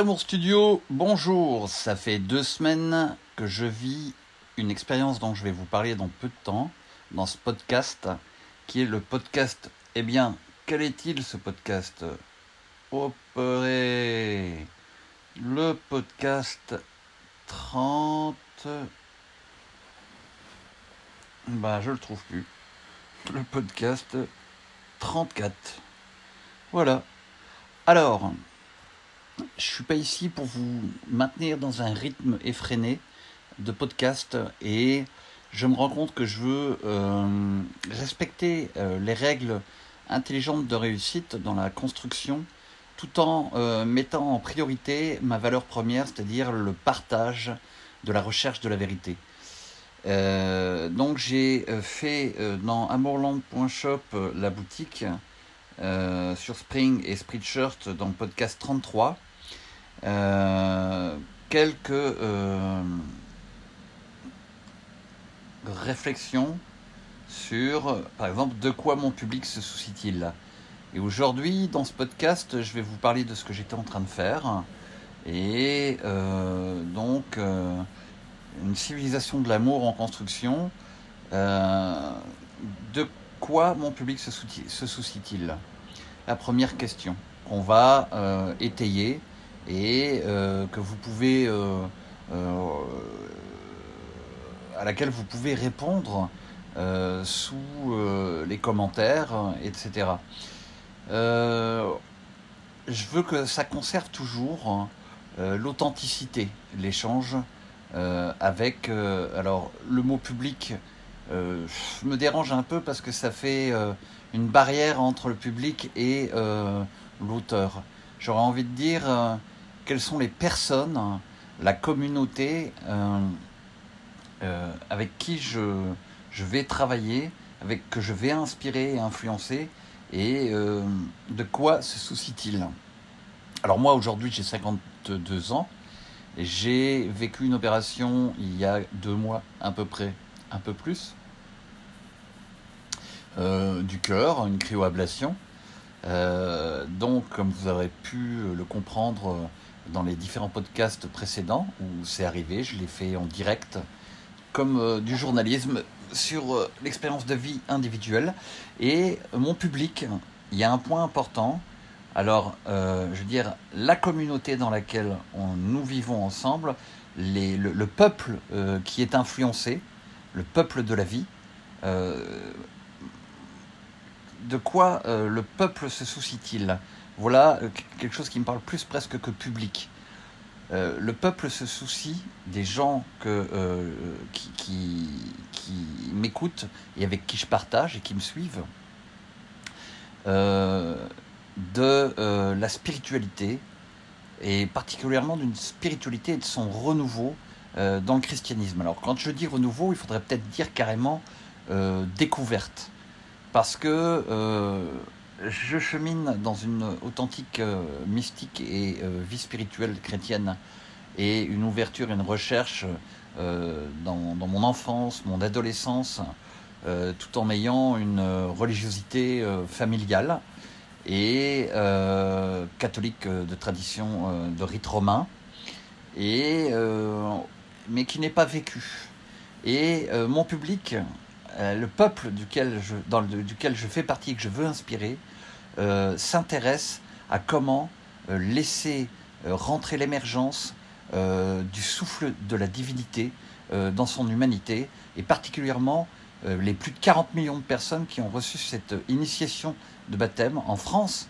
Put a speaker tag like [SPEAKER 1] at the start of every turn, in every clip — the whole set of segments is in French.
[SPEAKER 1] Saint-Amour Studio, bonjour. Ça fait deux semaines que je vis une expérience dont je vais vous parler dans peu de temps, dans ce podcast, qui est le podcast. Eh bien, quel est-il ce podcast? Opéré Le podcast 30. Bah, je le trouve plus. Le podcast 34. Voilà. Alors, je suis pas ici pour vous maintenir dans un rythme effréné de podcast et je me rends compte que je veux euh, respecter euh, les règles intelligentes de réussite dans la construction tout en euh, mettant en priorité ma valeur première, c'est-à-dire le partage de la recherche de la vérité. donc j'ai fait dans amourland.shop la boutique sur Spring et Spreadshirt dans le podcast 33 euh, quelques euh, réflexions sur, par exemple, de quoi mon public se soucie-t-il? Et aujourd'hui, dans ce podcast, je vais vous parler de ce que j'étais en train de faire. Et euh, donc, une civilisation de l'amour en construction. de quoi mon public se, soucie-t-il? La première question qu'on va étayer et euh, que vous pouvez euh, euh, à laquelle vous pouvez répondre sous les commentaires, etc. je veux que ça conserve toujours l'authenticité, l'échange avec. alors, le mot public me dérange un peu parce que ça fait une barrière entre le public et l'auteur. J'aurais envie de dire quelles sont les personnes, la communauté euh, euh, avec qui je, je, vais travailler, avec que je vais inspirer et influencer, et euh, de quoi se soucie-t-il Alors moi aujourd'hui j'ai 52 ans, j'ai vécu une opération il y a deux mois à peu près, un peu plus, du cœur, une cryoablation. donc, comme vous aurez pu le comprendre, dans les différents podcasts précédents où c'est arrivé. Je l'ai fait en direct, comme euh, du journalisme sur euh, l'expérience de vie individuelle. Et mon public, il y a un point important. Alors, euh, je veux dire, la communauté dans laquelle nous vivons ensemble, le, peuple qui est influencé, le peuple de la vie, de quoi le peuple se soucie-t-il? Voilà euh, quelque chose qui me parle plus presque que public. Euh, le peuple se soucie des gens euh, qui, m'écoutent et avec qui je partage et qui me suivent, de la spiritualité et particulièrement d'une spiritualité et de son renouveau dans le christianisme. Alors quand je dis renouveau, il faudrait peut-être dire carrément découverte, parce que je chemine dans une authentique euh, mystique et euh, vie spirituelle chrétienne et une ouverture et une recherche euh, dans, mon enfance, mon adolescence, tout en ayant une religiosité familiale et catholique de tradition de rite romain, et, mais qui n'est pas vécu. Et mon public, le peuple duquel je, fais partie et que je veux inspirer, euh, s'intéresse à comment euh, laisser euh, rentrer l'émergence du souffle de la divinité dans son humanité, et particulièrement les plus de 40 millions de personnes qui ont reçu cette initiation de baptême en France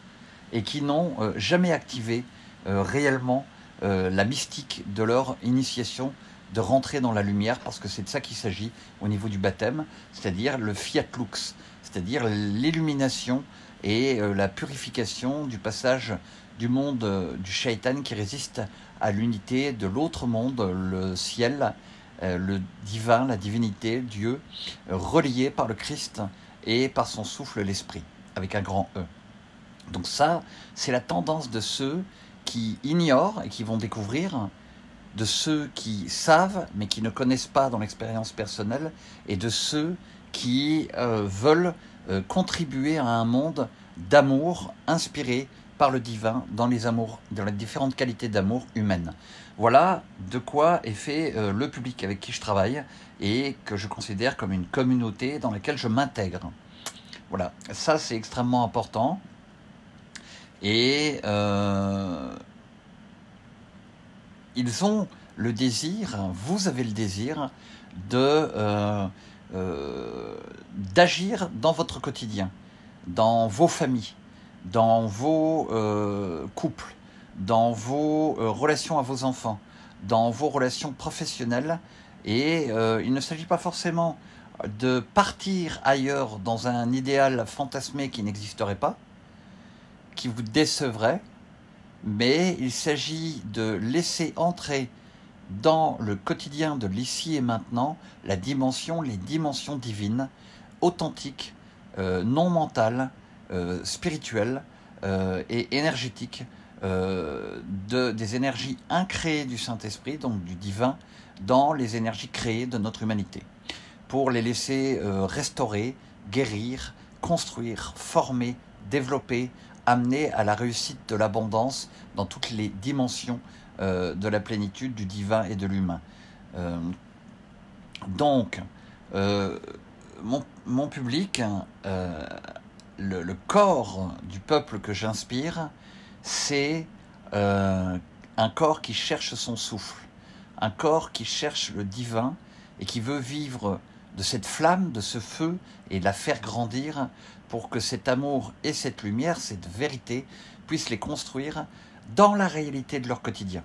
[SPEAKER 1] et qui n'ont jamais activé réellement la mystique de leur initiation de rentrer dans la lumière, parce que c'est de ça qu'il s'agit au niveau du baptême, c'est-à-dire le fiat lux, c'est-à-dire l'illumination et euh, la purification du passage du monde euh, du shaitan qui résiste à l'unité de l'autre monde, le ciel, euh, le divin, la divinité, Dieu, relié par le Christ et par son souffle l'esprit, avec un grand E. Donc ça, c'est la tendance de ceux qui ignorent et qui vont découvrir, de ceux qui savent mais qui ne connaissent pas dans l'expérience personnelle, et de ceux qui veulent euh, contribuer à un monde d'amour inspiré par le divin dans les amours, dans les différentes qualités d'amour humaines. Voilà de quoi est fait euh, le public avec qui je travaille et que je considère comme une communauté dans laquelle je m'intègre. Voilà, ça c'est extrêmement important. Et euh, ils ont le désir, vous avez le désir de euh, d'agir dans votre quotidien, dans vos familles, dans vos couples, dans vos euh, relations à vos enfants, dans vos relations professionnelles. Et euh, il ne s'agit pas forcément de partir ailleurs dans un idéal fantasmé qui n'existerait pas, qui vous décevrait, mais il s'agit de laisser entrer dans le quotidien de l'ici et maintenant la dimension, les dimensions divines, authentiques, euh, non mentales, spirituelles et énergétiques euh, de, des énergies incréées du Saint-Esprit, donc du divin, dans les énergies créées de notre humanité, pour les laisser euh, restaurer, guérir, construire, former, développer, amener à la réussite de l'abondance dans toutes les dimensions euh, de la plénitude du divin et de l'humain. donc, mon, mon, public, le, le, corps du peuple que j'inspire, c'est euh, un corps qui cherche son souffle, un corps qui cherche le divin et qui veut vivre de cette flamme, de ce feu et la faire grandir pour que cet amour et cette lumière, cette vérité, puissent les construire dans la réalité de leur quotidien.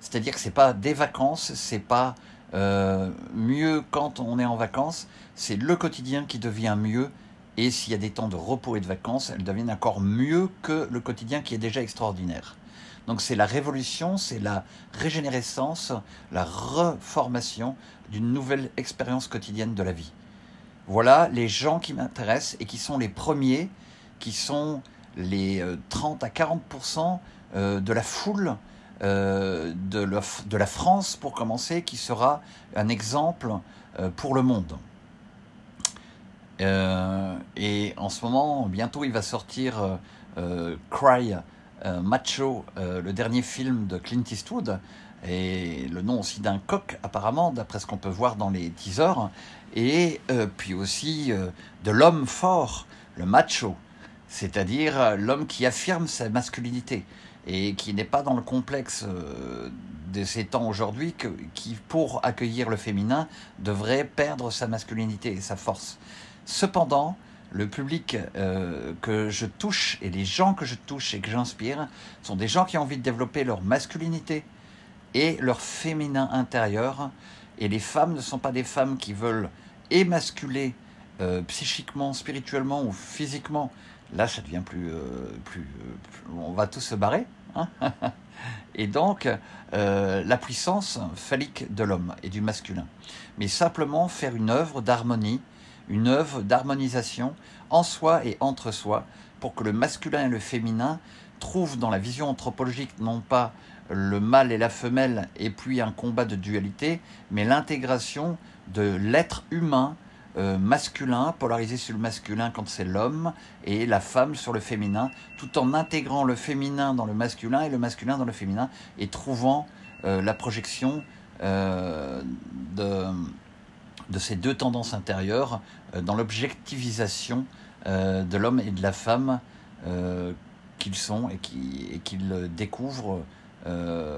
[SPEAKER 1] C'est-à-dire que c'est pas des vacances, c'est pas euh, mieux quand on est en vacances, c'est le quotidien qui devient mieux et s'il y a des temps de repos et de vacances, elles deviennent encore mieux que le quotidien qui est déjà extraordinaire. Donc c'est la révolution, c'est la régénérescence, la reformation d'une nouvelle expérience quotidienne de la vie. Voilà les gens qui m'intéressent et qui sont les premiers, qui sont les 30 euh, à 40% euh, de la foule euh, de la France pour commencer, qui sera un exemple pour le monde. Et en ce moment, bientôt, il va sortir Cry Macho, le dernier film de Clint Eastwood, et le nom aussi d'un coq apparemment, d'après ce qu'on peut voir dans les teasers, et puis aussi de l'homme fort, le macho, c'est-à-dire l'homme qui affirme sa masculinité et qui n'est pas dans le complexe de ces temps aujourd'hui qui, pour accueillir le féminin, devrait perdre sa masculinité et sa force. Cependant, le public euh, que je touche et les gens que je touche et que j'inspire sont des gens qui ont envie de développer leur masculinité et leur féminin intérieur. Et les femmes ne sont pas des femmes qui veulent émasculer euh, psychiquement, spirituellement ou physiquement. Là, ça devient plus, euh, plus, on va tous se barrer. Hein. et donc, la puissance phallique de l'homme et du masculin. Mais simplement faire une œuvre d'harmonie une œuvre d'harmonisation en soi et entre soi pour que le masculin et le féminin trouvent dans la vision anthropologique non pas le mâle et la femelle et puis un combat de dualité, mais l'intégration de l'être humain euh, masculin, polarisé sur le masculin quand c'est l'homme, et la femme sur le féminin, tout en intégrant le féminin dans le masculin et le masculin dans le féminin, et trouvant euh, la projection euh, de de ces deux tendances intérieures euh, dans l'objectivisation euh, de l'homme et de la femme euh, qu'ils sont et qu'ils découvrent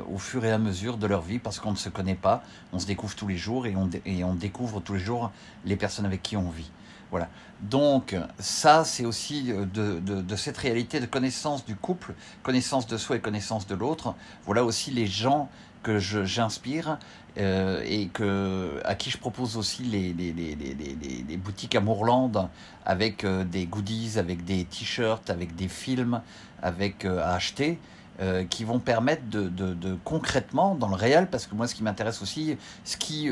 [SPEAKER 1] au fur et à mesure de leur vie parce qu'on ne se connaît pas, on se découvre tous les jours et on, et on découvre tous les jours les personnes avec qui on vit. Voilà. Donc ça, c'est aussi de, de, cette réalité de connaissance du couple, connaissance de soi et connaissance de l'autre. Voilà aussi les gens que j'inspire euh, et que, à qui je propose aussi les, les, les, les boutiques Amourland avec euh, des goodies, avec des t-shirts, avec des films avec, euh, à acheter. qui vont permettre de, de, de, concrètement, dans le réel, parce que moi ce qui m'intéresse aussi, ce qui,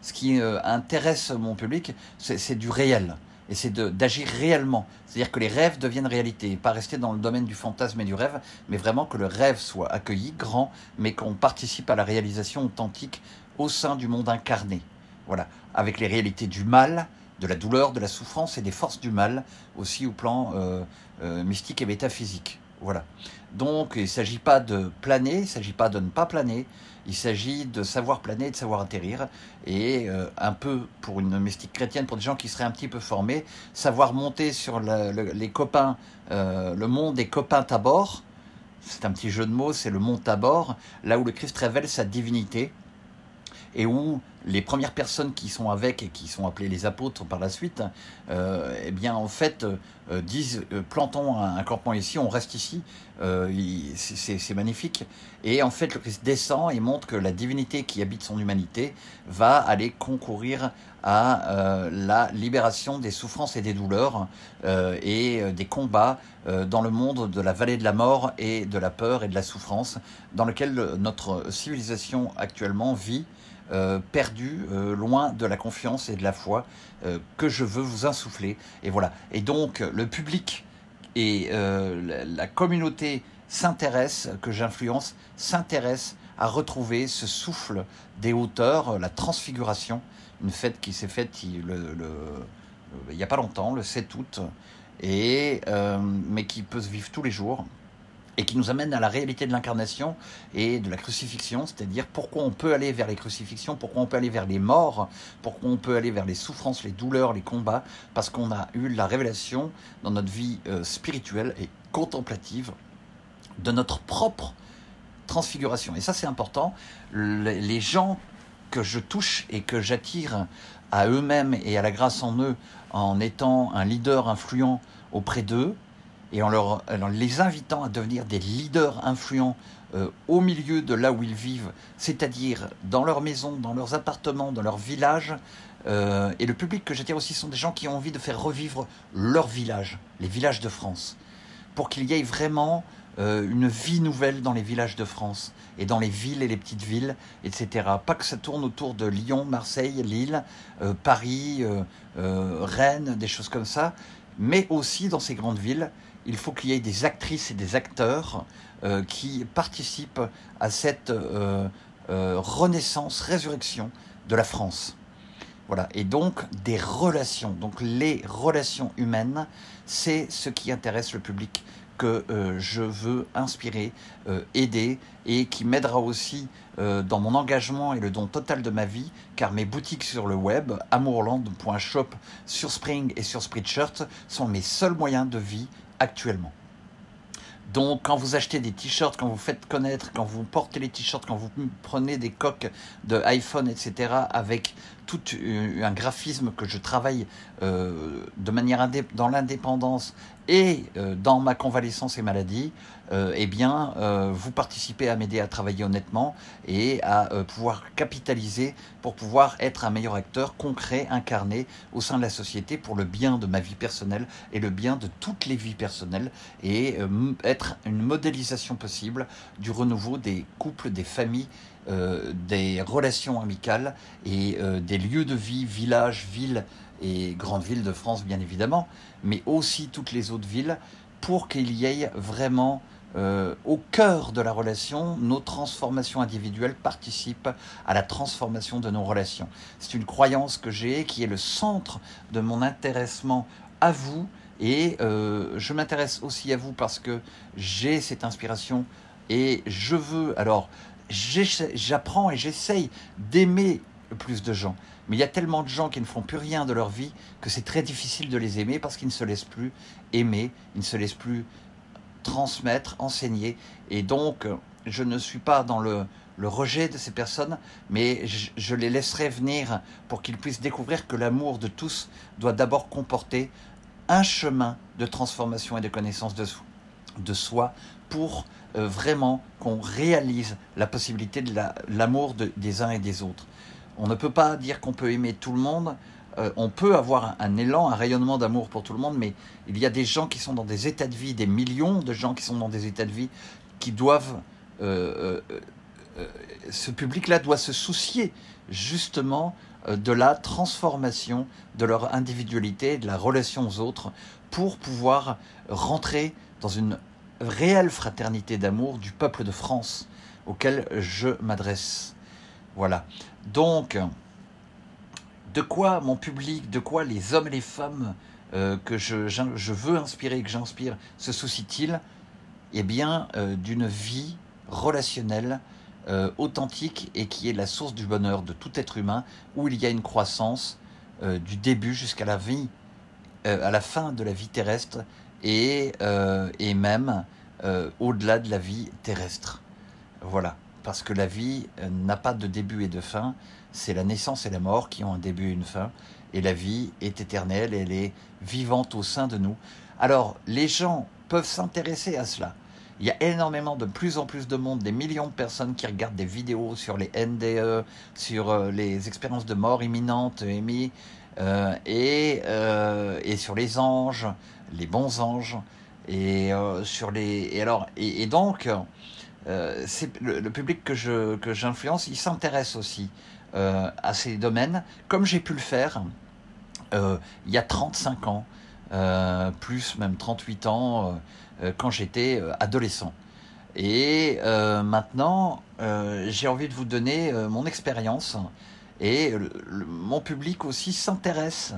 [SPEAKER 1] ce qui intéresse mon public, c'est du réel et c'est d'agir réellement. C'est-à-dire que les rêves deviennent réalité, pas rester dans le domaine du fantasme et du rêve, mais vraiment que le rêve soit accueilli, grand, mais qu'on participe à la réalisation authentique au sein du monde incarné. Voilà, avec les réalités du mal, de la douleur, de la souffrance et des forces du mal, aussi au plan euh, euh, mystique et métaphysique. Voilà. Donc il ne s'agit pas de planer, il ne s'agit pas de ne pas planer, il s'agit de savoir planer de savoir atterrir. Et euh, un peu pour une mystique chrétienne, pour des gens qui seraient un petit peu formés, savoir monter sur les copains, euh, le monde des copains Tabor. C'est un petit jeu de mots, c'est le mont Tabor, là où le Christ révèle sa divinité et où les premières personnes qui sont avec et qui sont appelées les apôtres par la suite, euh, eh bien en fait euh, disent euh, plantons un, campement ici, on reste ici, c'est magnifique. Et en fait le Christ descend et montre que la divinité qui habite son humanité va aller concourir à la libération des souffrances et des douleurs et des combats dans le monde de la vallée de la mort et de la peur et de la souffrance dans lequel notre civilisation actuellement vit. Euh, perdu, euh, loin de la confiance et de la foi euh, que je veux vous insuffler. Et voilà. Et donc le public et la, communauté s'intéresse, que j'influence, s'intéresse à retrouver ce souffle des hauteurs, la transfiguration, une fête qui s'est faite il, n'y a pas longtemps, le 7 août, et, mais qui peut se vivre tous les jours et qui nous amène à la réalité de l'incarnation et de la crucifixion, c'est-à-dire pourquoi on peut aller vers les crucifixions, pourquoi on peut aller vers les morts, pourquoi on peut aller vers les souffrances, les douleurs, les combats, parce qu'on a eu la révélation dans notre vie euh, spirituelle et contemplative de notre propre transfiguration. Et ça c'est important, les gens que je touche et que j'attire à eux-mêmes et à la grâce en eux en étant un leader influent auprès d'eux, et en, leur, les invitant à devenir des leaders influents euh, au milieu de là où ils vivent, c'est-à-dire dans leur maison, dans leurs appartements, dans leur village. Euh, et le public que j'attire aussi sont des gens qui ont envie de faire revivre leur village, les villages de France, pour qu'il y ait vraiment euh, une vie nouvelle dans les villages de France et dans les villes et les petites villes, etc. Pas que ça tourne autour de Lyon, Marseille, Lille, Paris, Rennes, des choses comme ça, mais aussi dans ces grandes villes il faut qu'il y ait des actrices et des acteurs euh, qui participent à cette euh, euh, renaissance, résurrection de la France. Voilà. Et donc des relations. Donc les relations humaines, c'est ce qui intéresse le public que je veux inspirer, aider et qui m'aidera aussi dans mon engagement et le don total de ma vie, car mes boutiques sur le web, amourland.shop sur Spring et sur Spreadshirt, sont mes seuls moyens de vie actuellement. Donc quand vous achetez des t-shirts, quand vous faites connaître, quand vous portez les t-shirts, quand vous prenez des coques de iPhone, etc., avec tout un graphisme que je travaille euh, de manière dans l'indépendance et euh, dans ma convalescence et maladie, euh, eh bien, vous participez à m'aider à travailler honnêtement et à pouvoir capitaliser pour pouvoir être un meilleur acteur concret, incarné au sein de la société pour le bien de ma vie personnelle et le bien de toutes les vies personnelles et être une modélisation possible du renouveau des couples, des familles euh, des relations amicales et euh, des lieux de vie, villages, villes et grandes villes de France bien évidemment, mais aussi toutes les autres villes, pour qu'il y ait vraiment euh, au cœur de la relation, nos transformations individuelles participent à la transformation de nos relations. C'est une croyance que j'ai qui est le centre de mon intéressement à vous et je m'intéresse aussi à vous parce que j'ai cette inspiration et je veux alors j'apprends et j'essaye d'aimer plus de gens. Mais il y a tellement de gens qui ne font plus rien de leur vie que c'est très difficile de les aimer parce qu'ils ne se laissent plus aimer, ils ne se laissent plus transmettre, enseigner. Et donc, je ne suis pas dans le, rejet de ces personnes, mais je, les laisserai venir pour qu'ils puissent découvrir que l'amour de tous doit d'abord comporter un chemin de transformation et de connaissance de, soi pour euh, vraiment qu'on réalise la possibilité de l'amour des uns et des autres. On ne peut pas dire qu'on peut aimer tout le monde. Euh, on peut avoir un, élan, un rayonnement d'amour pour tout le monde, mais il y a des gens qui sont dans des états de vie, des millions de gens qui sont dans des états de vie, qui doivent... Euh, ce public-là doit se soucier justement de la transformation de leur individualité, de la relation aux autres, pour pouvoir rentrer dans une réelle fraternité d'amour du peuple de France auquel je m'adresse. Voilà. Donc, de quoi mon public, de quoi les hommes et les femmes euh, que je, veux inspirer, que j'inspire, se soucient-ils? Eh bien, d'une vie relationnelle authentique et qui est la source du bonheur de tout être humain, où il y a une croissance du début jusqu'à la vie, à la fin de la vie terrestre et, et même au-delà de la vie terrestre. Voilà, parce que la vie n'a pas de début et de fin, c'est la naissance et la mort qui ont un début et une fin, et la vie est éternelle, elle est vivante au sein de nous. Alors, les gens peuvent s'intéresser à cela. Il y a énormément, de plus en plus de monde, des millions de personnes qui regardent des vidéos sur les NDE, sur euh, les expériences de mort imminente, EMI, euh, et, euh, et sur les anges, les bons anges, et sur les. Et alors, et, donc, c'est le, public que je que j'influence, il s'intéresse aussi à ces domaines, comme j'ai pu le faire euh, il y a 35 ans, euh, plus même 38 ans, euh, quand j'étais adolescent. Et maintenant, j'ai envie de vous donner mon expérience et mon public aussi s'intéresse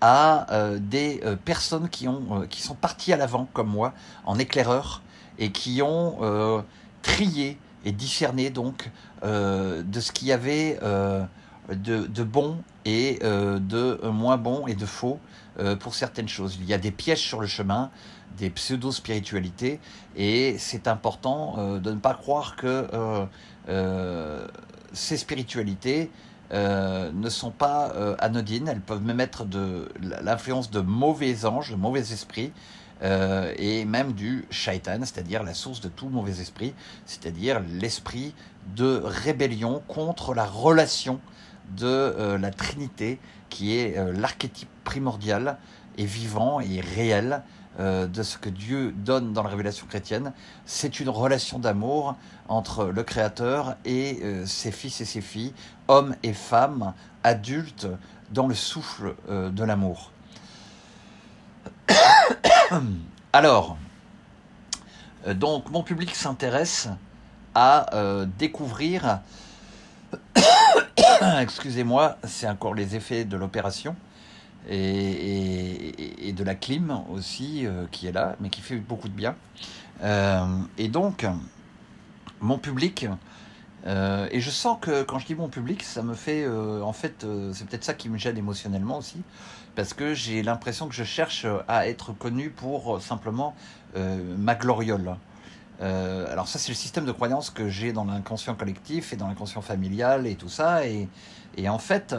[SPEAKER 1] à des personnes qui, ont, qui sont parties à l'avant, comme moi, en éclaireur, et qui ont trié et discerné donc de ce qu'il y avait de, de bon et euh, de moins bon et de faux euh, pour certaines choses. Il y a des pièges sur le chemin, des pseudo-spiritualités, et c'est important euh, de ne pas croire que ces spiritualités ne sont pas anodines, elles peuvent même être de l'influence de mauvais anges, de mauvais esprits, et même du shaitan, c'est-à-dire la source de tout mauvais esprit, c'est-à-dire l'esprit de rébellion contre la relation de euh, la Trinité, qui est euh, l'archétype primordial et vivant et réel euh, de ce que Dieu donne dans la révélation chrétienne. C'est une relation d'amour entre le Créateur et ses fils et ses filles, hommes et femmes, adultes, dans le souffle de l'amour. Alors, donc mon public s'intéresse à découvrir Excusez-moi, c'est encore les effets de l'opération et, de la clim aussi euh, qui est là, mais qui fait beaucoup de bien. Euh, et donc, mon public, euh, et je sens que quand je dis mon public, ça me fait, en fait, c'est peut-être ça qui me gêne émotionnellement aussi, parce que j'ai l'impression que je cherche à être connu pour simplement ma gloriole. Euh, alors ça, c'est le système de croyance que j'ai dans l'inconscient collectif et dans l'inconscient familial et tout ça. Et, en fait,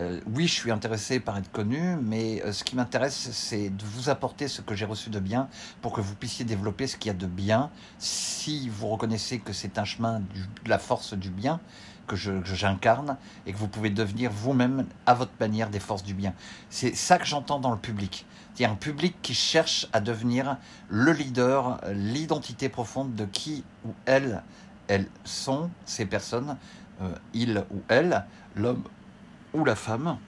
[SPEAKER 1] euh, oui, je suis intéressé par être connu, mais euh, ce qui m'intéresse, c'est de vous apporter ce que j'ai reçu de bien pour que vous puissiez développer ce qu'il y a de bien. Si vous reconnaissez que c'est un chemin de la force du bien, que j'incarne et que vous pouvez devenir vous-même à votre manière des forces du bien. C'est ça que j'entends dans le public. A un public qui cherche à devenir le leader, l'identité profonde de qui ou elle, elles sont, ces personnes, euh, il ou elle, l'homme la femme.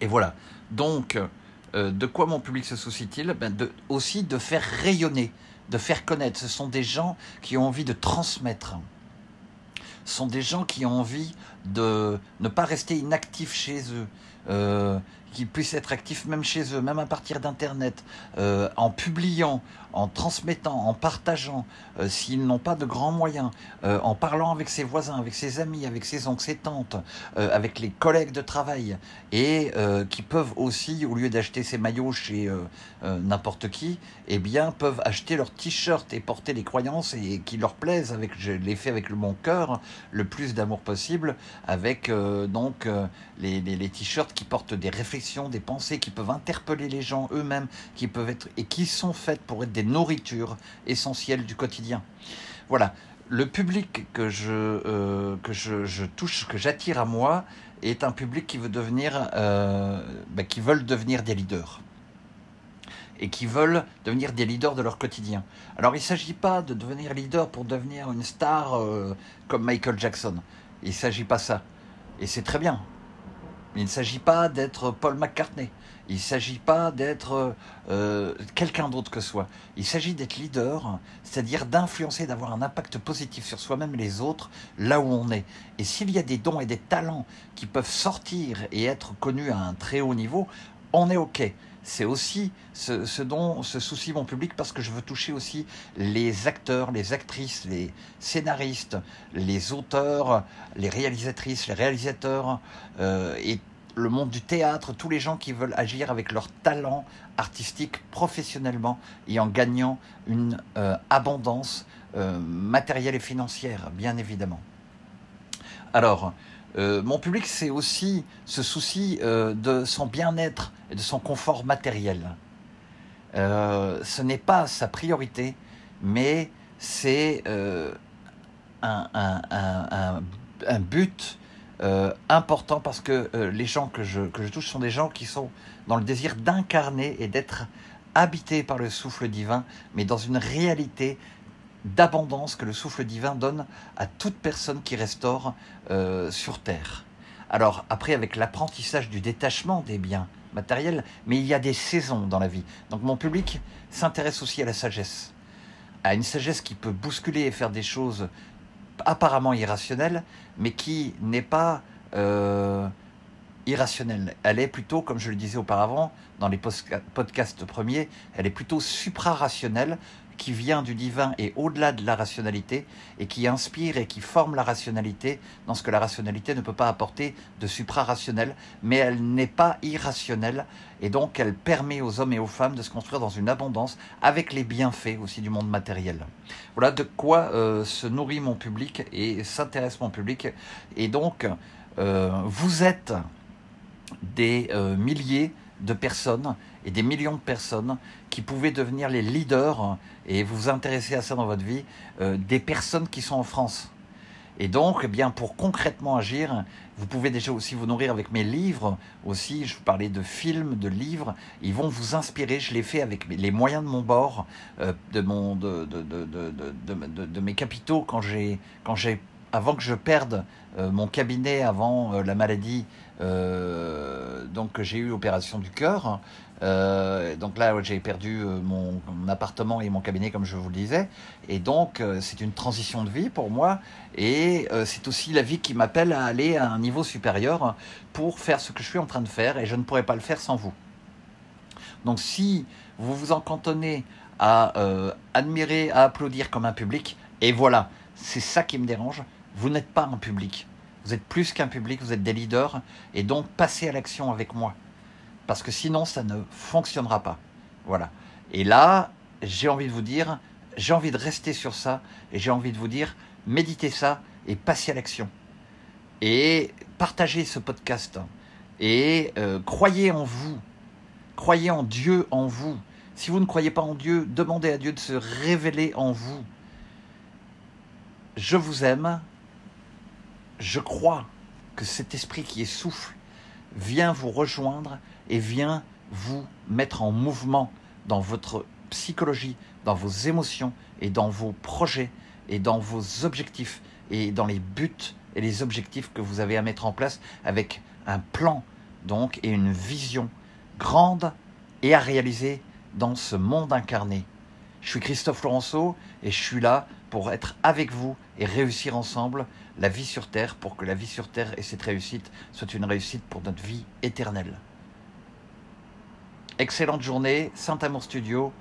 [SPEAKER 1] Et voilà. Donc, euh, de quoi mon public se soucie-t-il? Ben de, Aussi de faire rayonner, de faire connaître. Ce sont des gens qui ont envie de transmettre. Ce sont des gens qui ont envie de ne pas rester inactifs chez eux. Euh, qu'ils puissent être actifs même chez eux, même à partir d'Internet, euh, en publiant, en transmettant, en partageant, euh, s'ils n'ont pas de grands moyens, euh, en parlant avec ses voisins, avec ses amis, avec ses oncles, ses tantes, avec les collègues de travail, et qui peuvent aussi, au lieu d'acheter ses maillots chez n'importe qui, eh bien, peuvent acheter leurs t-shirts et porter les croyances et qui leur plaisent, avec, je l'ai fait avec le mon cœur, le plus d'amour possible, avec donc les, les, les t-shirts qui portent des réflexions, des pensées, qui peuvent interpeller les gens eux-mêmes, qui peuvent être et qui sont faites pour être des nourritures essentielles du quotidien. Voilà, le public que je euh, que je, touche, que j'attire à moi, est un public qui veut devenir, euh, ben, qui veulent devenir des leaders et qui veulent devenir des leaders de leur quotidien. Alors il ne s'agit pas de devenir leader pour devenir une star euh, comme Michael Jackson. Il ne s'agit pas ça. Et c'est très bien. Il ne s'agit pas d'être Paul McCartney. Il ne s'agit pas d'être euh, quelqu'un d'autre que soi. Il s'agit d'être leader, c'est-à-dire d'influencer, d'avoir un impact positif sur soi-même et les autres là où on est. Et s'il y a des dons et des talents qui peuvent sortir et être connus à un très haut niveau, on est OK. c'est aussi ce, dont se soucie mon public parce que je veux toucher aussi les acteurs, les actrices, les scénaristes, les auteurs, les réalisatrices, les réalisateurs euh, et le monde du théâtre, tous les gens qui veulent agir avec leur talent artistique professionnellement et en gagnant une euh, abondance euh, matérielle et financière, bien évidemment. Alors, euh, mon public, c'est aussi ce souci de son bien-être et de son confort matériel. ce n'est pas sa priorité, mais c'est un, un, but euh, important parce que euh, les gens que je, que je touche sont des gens qui sont dans le désir d'incarner et d'être habités par le souffle divin, mais dans une réalité d'abondance que le souffle divin donne à toute personne qui restaure euh, sur Terre. Alors après, avec l'apprentissage du détachement des biens matériels, mais il y a des saisons dans la vie. Donc mon public s'intéresse aussi à la sagesse, à une sagesse qui peut bousculer et faire des choses apparemment irrationnelle, mais qui n'est pas euh, irrationnelle. Elle est plutôt, comme je le disais auparavant, dans les podcasts premiers, elle est plutôt suprarationnelle, qui vient du divin et au-delà de la rationalité, et qui inspire et qui forme la rationalité dans ce que la rationalité ne peut pas apporter de suprarationnel, mais elle n'est pas irrationnelle, et donc elle permet aux hommes et aux femmes de se construire dans une abondance avec les bienfaits aussi du monde matériel. Voilà de quoi euh, se nourrit mon public et s'intéresse mon public, et donc euh, vous êtes des euh, milliers de personnes et des millions de personnes qui pouvaient devenir les leaders et vous vous intéressez à ça dans votre vie, euh, des personnes qui sont en France. Et donc, eh bien, pour concrètement agir, vous pouvez déjà aussi vous nourrir avec mes livres aussi. Je vous parlais de films, de livres. Ils vont vous inspirer. Je l'ai fait avec les moyens de mon bord, euh, de, mon, de, de, de, de, mes capitaux quand j'ai, quand j'ai, avant que je perde euh, mon cabinet, avant la maladie euh, donc j'ai eu opération du cœur. Euh, donc là, j'ai perdu euh, mon, appartement et mon cabinet, comme je vous le disais. Et donc, c'est une transition de vie pour moi. Et c'est aussi la vie qui m'appelle à aller à un niveau supérieur pour faire ce que je suis en train de faire. Et je ne pourrais pas le faire sans vous. Donc, si vous vous en cantonnez à admirer, à applaudir comme un public, et voilà, c'est ça qui me dérange. Vous n'êtes pas un public. Vous êtes plus qu'un public, vous êtes des leaders, et donc passez à l'action avec moi. Parce que sinon, ça ne fonctionnera pas. Voilà. Et là, j'ai envie de vous dire, j'ai envie de rester sur ça, et j'ai envie de vous dire, méditez ça et passez à l'action. Et partagez ce podcast. Et euh, croyez en vous. Croyez en Dieu en vous. Si vous ne croyez pas en Dieu, demandez à Dieu de se révéler en vous. Je vous aime je crois que cet esprit qui est souffle vient vous rejoindre et vient vous mettre en mouvement dans votre psychologie, dans vos émotions et dans vos projets et dans vos objectifs et dans les buts et les objectifs que vous avez à mettre en place avec un plan donc et une vision grande et à réaliser dans ce monde incarné. Je suis Christophe Laurenceau et je suis là pour être avec vous et réussir ensemble la vie sur Terre pour que la vie sur Terre et cette réussite soit une réussite pour notre vie éternelle. Excellente journée, Saint-Amour Studio,